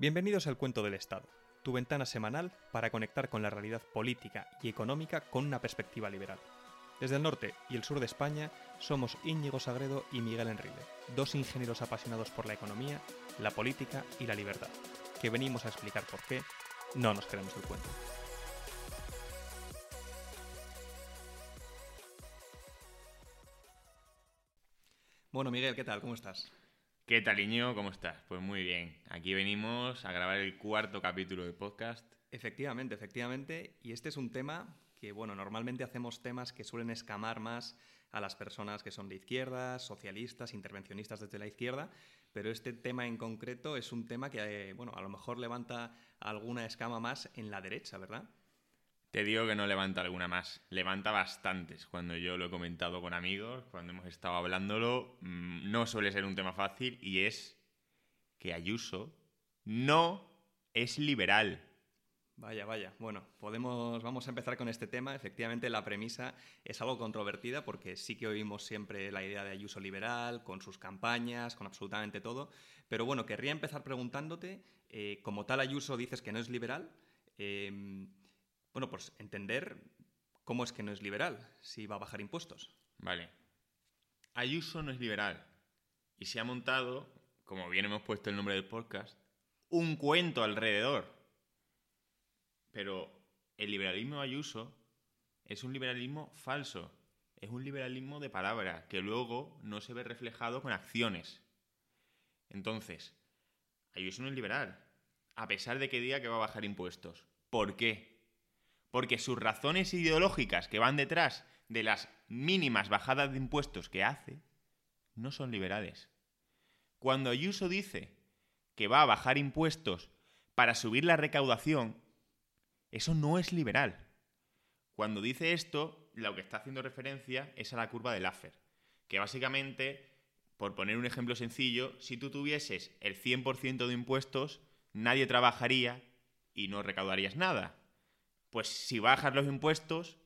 Bienvenidos al Cuento del Estado, tu ventana semanal para conectar con la realidad política y económica con una perspectiva liberal. Desde el norte y el sur de España somos Íñigo Sagredo y Miguel Enrile, dos ingenieros apasionados por la economía, la política y la libertad, que venimos a explicar por qué no nos queremos el cuento. Bueno, Miguel, ¿qué tal? ¿Cómo estás? ¿Qué tal, Iñigo? ¿Cómo estás? Pues muy bien. Aquí venimos a grabar el cuarto capítulo de podcast. Efectivamente, efectivamente. Y este es un tema que, bueno, normalmente hacemos temas que suelen escamar más a las personas que son de izquierda, socialistas, intervencionistas desde la izquierda, pero este tema en concreto es un tema que, eh, bueno, a lo mejor levanta alguna escama más en la derecha, ¿verdad? Te digo que no levanta alguna más, levanta bastantes. Cuando yo lo he comentado con amigos, cuando hemos estado hablándolo, mm, no suele ser un tema fácil y es que Ayuso no es liberal. Vaya, vaya. Bueno, podemos, vamos a empezar con este tema. Efectivamente, la premisa es algo controvertida porque sí que oímos siempre la idea de Ayuso liberal, con sus campañas, con absolutamente todo. Pero bueno, querría empezar preguntándote, eh, como tal Ayuso dices que no es liberal, eh, bueno, pues entender cómo es que no es liberal, si va a bajar impuestos. Vale. Ayuso no es liberal y se ha montado, como bien hemos puesto el nombre del podcast, un cuento alrededor. Pero el liberalismo Ayuso es un liberalismo falso, es un liberalismo de palabra que luego no se ve reflejado con acciones. Entonces, Ayuso no es liberal, a pesar de que diga que va a bajar impuestos. ¿Por qué? Porque sus razones ideológicas que van detrás de las mínimas bajadas de impuestos que hace no son liberales. Cuando Ayuso dice que va a bajar impuestos para subir la recaudación, eso no es liberal. Cuando dice esto, lo que está haciendo referencia es a la curva de Laffer, que básicamente, por poner un ejemplo sencillo, si tú tuvieses el 100% de impuestos, nadie trabajaría y no recaudarías nada pues si bajas los impuestos,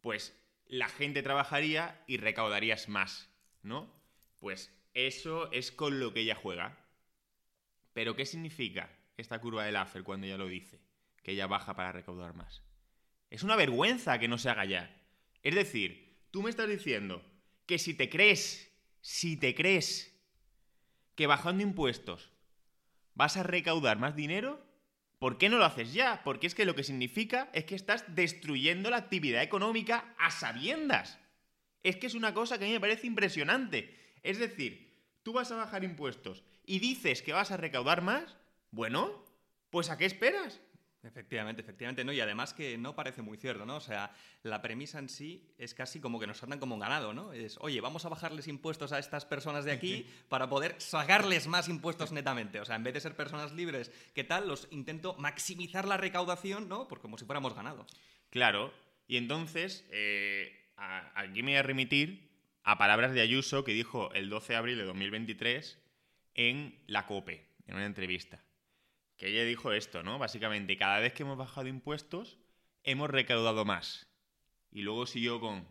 pues la gente trabajaría y recaudarías más, ¿no? Pues eso es con lo que ella juega. Pero ¿qué significa esta curva de Laffer cuando ella lo dice? Que ella baja para recaudar más. Es una vergüenza que no se haga ya. Es decir, tú me estás diciendo que si te crees, si te crees que bajando impuestos vas a recaudar más dinero, ¿Por qué no lo haces ya? Porque es que lo que significa es que estás destruyendo la actividad económica a sabiendas. Es que es una cosa que a mí me parece impresionante. Es decir, tú vas a bajar impuestos y dices que vas a recaudar más, bueno, pues ¿a qué esperas? Efectivamente, efectivamente, ¿no? Y además que no parece muy cierto, ¿no? O sea, la premisa en sí es casi como que nos andan como un ganado, ¿no? Es, oye, vamos a bajarles impuestos a estas personas de aquí para poder sacarles más impuestos netamente. O sea, en vez de ser personas libres, ¿qué tal? Los intento maximizar la recaudación, ¿no? Porque como si fuéramos ganado. Claro. Y entonces, eh, aquí me voy a remitir a palabras de Ayuso que dijo el 12 de abril de 2023 en la COPE, en una entrevista que ella dijo esto, ¿no? Básicamente, cada vez que hemos bajado impuestos, hemos recaudado más. Y luego siguió con,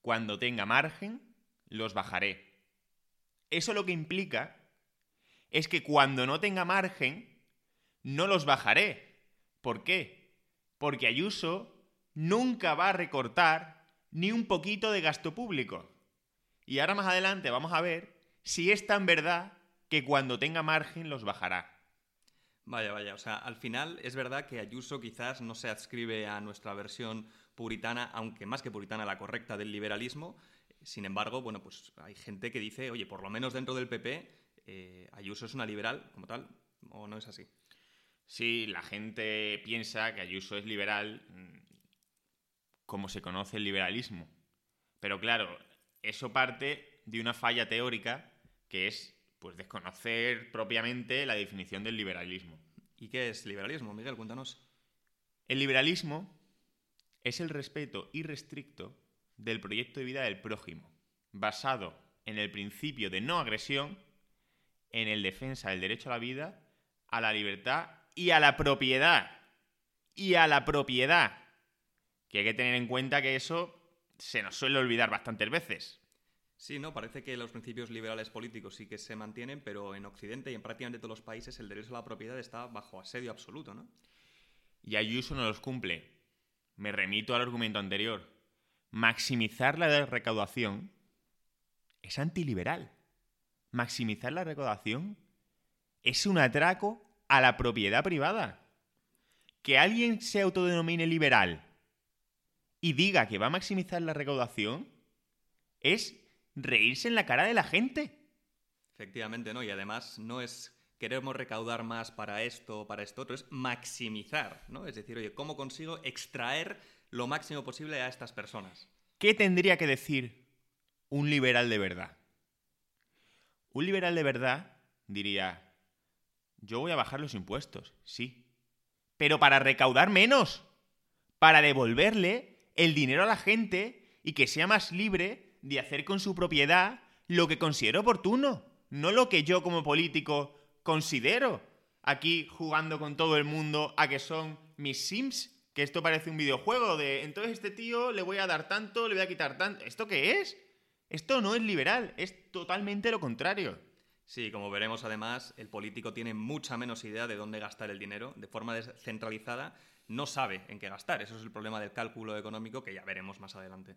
cuando tenga margen, los bajaré. Eso lo que implica es que cuando no tenga margen, no los bajaré. ¿Por qué? Porque Ayuso nunca va a recortar ni un poquito de gasto público. Y ahora más adelante vamos a ver si es tan verdad que cuando tenga margen los bajará. Vaya, vaya, o sea, al final es verdad que Ayuso quizás no se adscribe a nuestra versión puritana, aunque más que puritana la correcta del liberalismo. Sin embargo, bueno, pues hay gente que dice, oye, por lo menos dentro del PP, eh, Ayuso es una liberal como tal, ¿o no es así? Sí, la gente piensa que Ayuso es liberal mm, como se conoce el liberalismo. Pero claro, eso parte de una falla teórica que es pues desconocer propiamente la definición del liberalismo. ¿Y qué es liberalismo, Miguel? Cuéntanos. El liberalismo es el respeto irrestricto del proyecto de vida del prójimo, basado en el principio de no agresión, en el defensa del derecho a la vida, a la libertad y a la propiedad. Y a la propiedad. Que hay que tener en cuenta que eso se nos suele olvidar bastantes veces. Sí, no, parece que los principios liberales políticos sí que se mantienen, pero en Occidente y en prácticamente todos los países el derecho a la propiedad está bajo asedio absoluto, ¿no? Y Ayuso no los cumple. Me remito al argumento anterior. Maximizar la recaudación es antiliberal. Maximizar la recaudación es un atraco a la propiedad privada. Que alguien se autodenomine liberal y diga que va a maximizar la recaudación es reírse en la cara de la gente. Efectivamente, ¿no? Y además no es queremos recaudar más para esto o para esto otro, es maximizar, ¿no? Es decir, oye, ¿cómo consigo extraer lo máximo posible a estas personas? ¿Qué tendría que decir un liberal de verdad? Un liberal de verdad diría, yo voy a bajar los impuestos, sí, pero para recaudar menos, para devolverle el dinero a la gente y que sea más libre de hacer con su propiedad lo que considero oportuno, no lo que yo como político considero. Aquí jugando con todo el mundo a que son mis Sims, que esto parece un videojuego de entonces este tío le voy a dar tanto, le voy a quitar tanto. ¿Esto qué es? Esto no es liberal, es totalmente lo contrario. Sí, como veremos además, el político tiene mucha menos idea de dónde gastar el dinero de forma descentralizada no sabe en qué gastar. Eso es el problema del cálculo económico que ya veremos más adelante.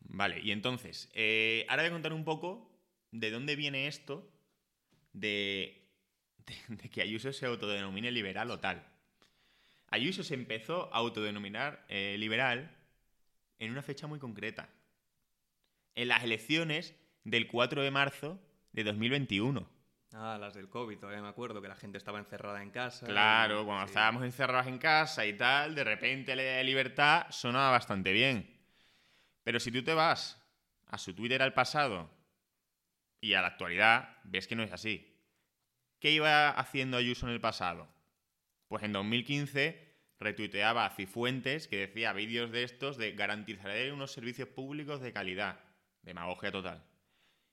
Vale, y entonces, eh, ahora voy a contar un poco de dónde viene esto de, que Ayuso se autodenomine liberal o tal. Ayuso se empezó a autodenominar eh, liberal en una fecha muy concreta. En las elecciones del 4 de marzo de 2021. Ah, las del COVID, todavía me acuerdo que la gente estaba encerrada en casa. Claro, cuando estábamos encerrados en casa y tal, de repente la idea de libertad sonaba bastante bien. Pero si tú te vas a su Twitter al pasado y a la actualidad, ves que no es así. ¿Qué iba haciendo Ayuso en el pasado? Pues en 2015 retuiteaba a Cifuentes que decía vídeos de estos de garantizaré unos servicios públicos de calidad. Demagogia total.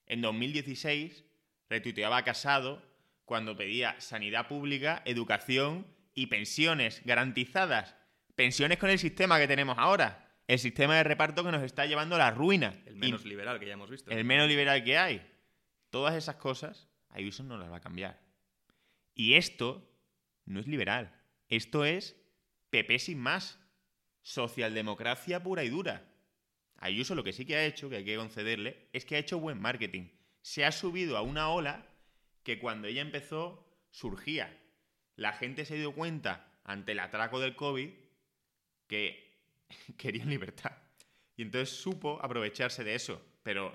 En 2016 retuiteaba a Casado cuando pedía sanidad pública, educación y pensiones garantizadas. Pensiones con el sistema que tenemos ahora. El sistema de reparto que nos está llevando a la ruina. El menos liberal que ya hemos visto. El menos liberal que hay. Todas esas cosas, Ayuso no las va a cambiar. Y esto no es liberal. Esto es PP sin más. Socialdemocracia pura y dura. Ayuso lo que sí que ha hecho, que hay que concederle, es que ha hecho buen marketing se ha subido a una ola que cuando ella empezó surgía. La gente se dio cuenta ante el atraco del COVID que querían libertad. Y entonces supo aprovecharse de eso. Pero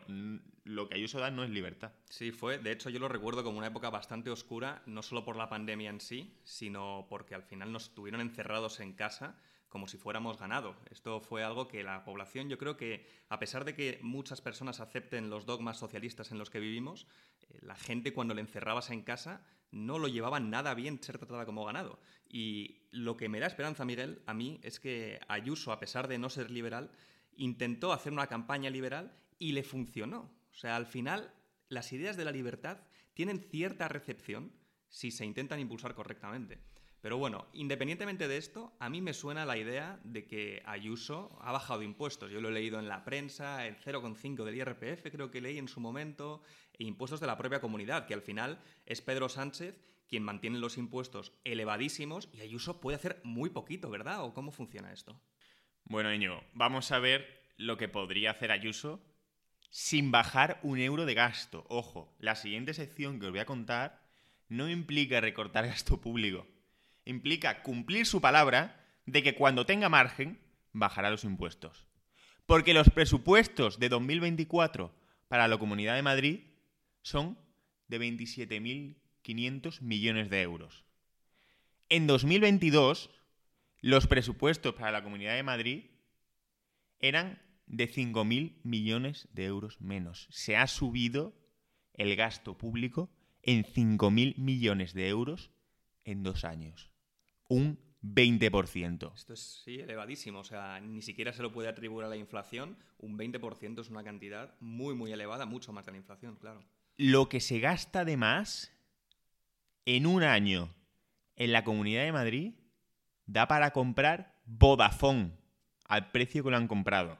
lo que Ayuso da no es libertad. Sí, fue. De hecho, yo lo recuerdo como una época bastante oscura, no solo por la pandemia en sí, sino porque al final nos tuvieron encerrados en casa como si fuéramos ganado. Esto fue algo que la población, yo creo que, a pesar de que muchas personas acepten los dogmas socialistas en los que vivimos, eh, la gente cuando le encerrabas en casa no lo llevaba nada bien ser tratada como ganado. Y lo que me da esperanza, Miguel, a mí, es que Ayuso, a pesar de no ser liberal, intentó hacer una campaña liberal y le funcionó. O sea, al final, las ideas de la libertad tienen cierta recepción si se intentan impulsar correctamente. Pero bueno, independientemente de esto, a mí me suena la idea de que Ayuso ha bajado impuestos. Yo lo he leído en la prensa, el 0,5 del IRPF creo que leí en su momento, e impuestos de la propia comunidad, que al final es Pedro Sánchez quien mantiene los impuestos elevadísimos y Ayuso puede hacer muy poquito, ¿verdad? ¿O cómo funciona esto? Bueno, Íñigo, vamos a ver lo que podría hacer Ayuso sin bajar un euro de gasto. Ojo, la siguiente sección que os voy a contar no implica recortar gasto público implica cumplir su palabra de que cuando tenga margen bajará los impuestos. Porque los presupuestos de 2024 para la Comunidad de Madrid son de 27.500 millones de euros. En 2022, los presupuestos para la Comunidad de Madrid eran de 5.000 millones de euros menos. Se ha subido el gasto público en 5.000 millones de euros en dos años un 20%. Esto es, sí, elevadísimo. O sea, ni siquiera se lo puede atribuir a la inflación. Un 20% es una cantidad muy, muy elevada, mucho más de la inflación, claro. Lo que se gasta de más en un año en la Comunidad de Madrid da para comprar Vodafone al precio que lo han comprado.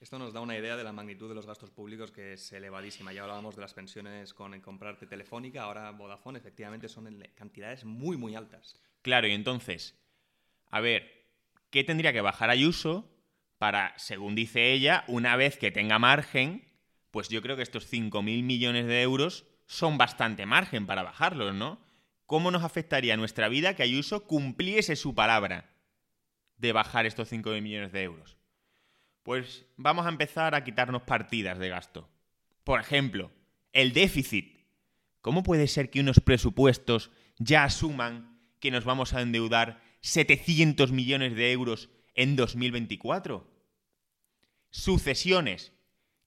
Esto nos da una idea de la magnitud de los gastos públicos que es elevadísima. Ya hablábamos de las pensiones con comprarte telefónica, ahora Vodafone, efectivamente son en cantidades muy, muy altas. Claro, y entonces, a ver, ¿qué tendría que bajar Ayuso para, según dice ella, una vez que tenga margen, pues yo creo que estos 5.000 millones de euros son bastante margen para bajarlos, ¿no? ¿Cómo nos afectaría nuestra vida que Ayuso cumpliese su palabra de bajar estos 5.000 millones de euros? Pues vamos a empezar a quitarnos partidas de gasto. Por ejemplo, el déficit. ¿Cómo puede ser que unos presupuestos ya asuman que nos vamos a endeudar 700 millones de euros en 2024? Sucesiones.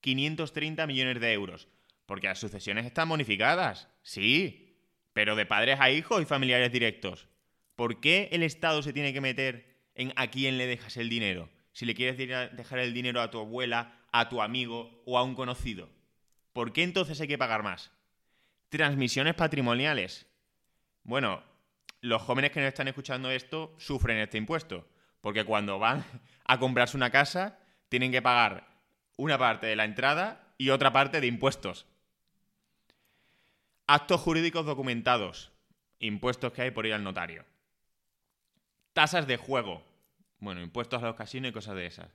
530 millones de euros. Porque las sucesiones están bonificadas. Sí. Pero de padres a hijos y familiares directos. ¿Por qué el Estado se tiene que meter en a quién le dejas el dinero? si le quieres dejar el dinero a tu abuela, a tu amigo o a un conocido. ¿Por qué entonces hay que pagar más? Transmisiones patrimoniales. Bueno, los jóvenes que nos están escuchando esto sufren este impuesto, porque cuando van a comprarse una casa tienen que pagar una parte de la entrada y otra parte de impuestos. Actos jurídicos documentados. Impuestos que hay por ir al notario. Tasas de juego. Bueno, impuestos a los casinos y cosas de esas.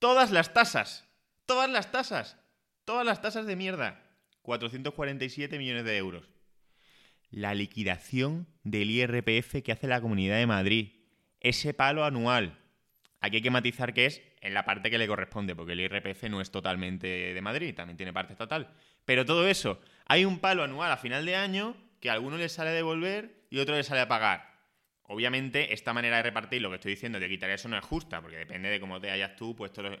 Todas las tasas. Todas las tasas. Todas las tasas de mierda. 447 millones de euros. La liquidación del IRPF que hace la Comunidad de Madrid. Ese palo anual. Aquí hay que matizar que es en la parte que le corresponde, porque el IRPF no es totalmente de Madrid, también tiene parte estatal. Pero todo eso, hay un palo anual a final de año que a alguno le sale a devolver y otro le sale a pagar. Obviamente, esta manera de repartir lo que estoy diciendo de quitar eso no es justa, porque depende de cómo te hayas tú puesto los,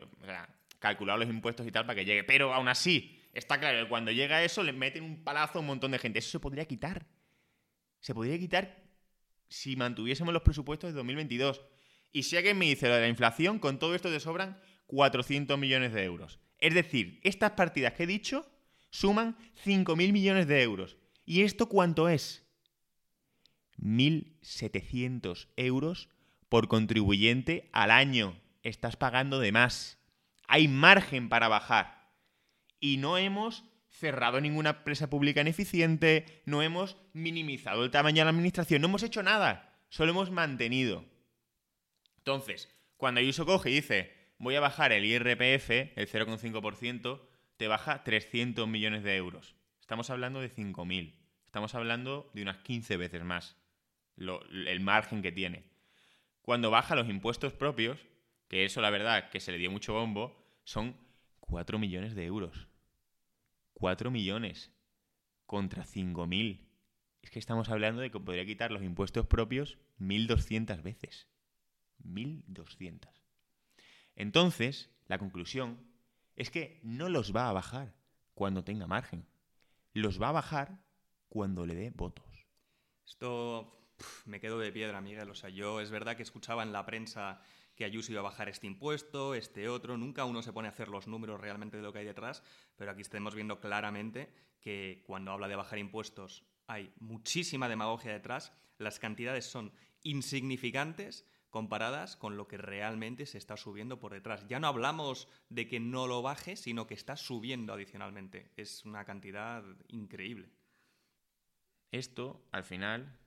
calculado los impuestos y tal para que llegue. Pero aún así, está claro que cuando llega eso le meten un palazo a un montón de gente. Eso se podría quitar. Se podría quitar si mantuviésemos los presupuestos de 2022. Y si alguien me dice lo de la inflación, con todo esto te sobran 400 millones de euros. Es decir, estas partidas que he dicho suman 5.000 millones de euros. ¿Y esto cuánto es? 1.700 euros por contribuyente al año. Estás pagando de más. Hay margen para bajar. Y no hemos cerrado ninguna empresa pública ineficiente, no hemos minimizado el tamaño de la administración, no hemos hecho nada, solo hemos mantenido. Entonces, cuando Ayuso coge y dice, voy a bajar el IRPF, el 0,5%, te baja 300 millones de euros. Estamos hablando de 5.000. Estamos hablando de unas 15 veces más el margen que tiene. Cuando baja los impuestos propios, que eso la verdad que se le dio mucho bombo, son 4 millones de euros. 4 millones contra 5.000. Es que estamos hablando de que podría quitar los impuestos propios 1.200 veces. 1.200. Entonces, la conclusión es que no los va a bajar cuando tenga margen. Los va a bajar cuando le dé votos. Esto me quedo de piedra, Miguel. O sea, yo es verdad que escuchaba en la prensa que Ayuso iba a bajar este impuesto, este otro. Nunca uno se pone a hacer los números realmente de lo que hay detrás, pero aquí estamos viendo claramente que cuando habla de bajar impuestos hay muchísima demagogia detrás. Las cantidades son insignificantes comparadas con lo que realmente se está subiendo por detrás. Ya no hablamos de que no lo baje, sino que está subiendo adicionalmente. Es una cantidad increíble. Esto, al final,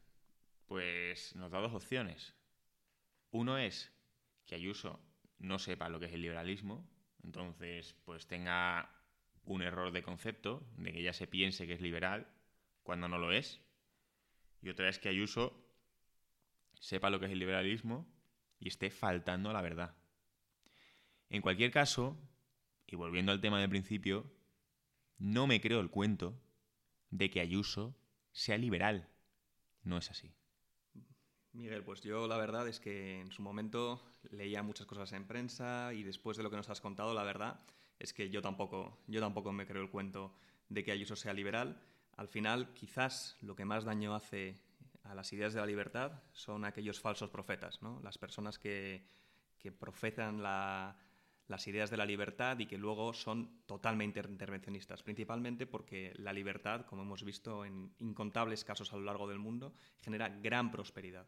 pues nos da dos opciones. Uno es que Ayuso no sepa lo que es el liberalismo, entonces pues tenga un error de concepto, de que ella se piense que es liberal cuando no lo es. Y otra es que Ayuso sepa lo que es el liberalismo y esté faltando a la verdad. En cualquier caso, y volviendo al tema del principio, no me creo el cuento de que Ayuso sea liberal. No es así. Miguel, pues yo la verdad es que en su momento leía muchas cosas en prensa y después de lo que nos has contado, la verdad es que yo tampoco, yo tampoco me creo el cuento de que Ayuso sea liberal. Al final, quizás lo que más daño hace a las ideas de la libertad son aquellos falsos profetas, ¿no? las personas que, que profetan las ideas de la libertad y que luego son totalmente intervencionistas, principalmente porque la libertad, como hemos visto en incontables casos a lo largo del mundo, genera gran prosperidad.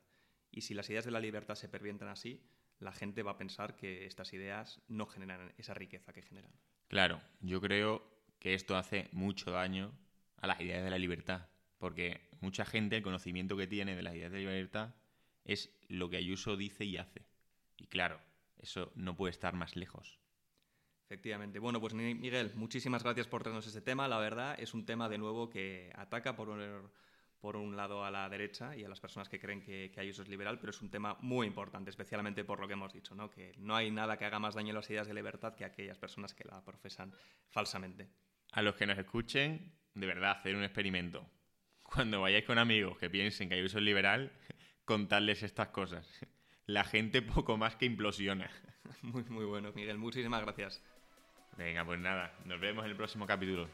Y si las ideas de la libertad se pervientan así, la gente va a pensar que estas ideas no generan esa riqueza que generan. Claro, yo creo que esto hace mucho daño a las ideas de la libertad, porque mucha gente el conocimiento que tiene de las ideas de la libertad es lo que Ayuso dice y hace. Y claro, eso no puede estar más lejos. Efectivamente. Bueno, pues Miguel, muchísimas gracias por traernos este tema. La verdad es un tema de nuevo que ataca por un, por un lado a la derecha y a las personas que creen que, que Ayuso es liberal, pero es un tema muy importante, especialmente por lo que hemos dicho, ¿no? que no hay nada que haga más daño a las ideas de libertad que aquellas personas que la profesan falsamente. A los que nos escuchen, de verdad, hacer un experimento. Cuando vayáis con amigos que piensen que Ayuso es liberal, contadles estas cosas. La gente poco más que implosiona. Muy, muy bueno, Miguel. Muchísimas gracias. Venga, pues nada, nos vemos en el próximo capítulo.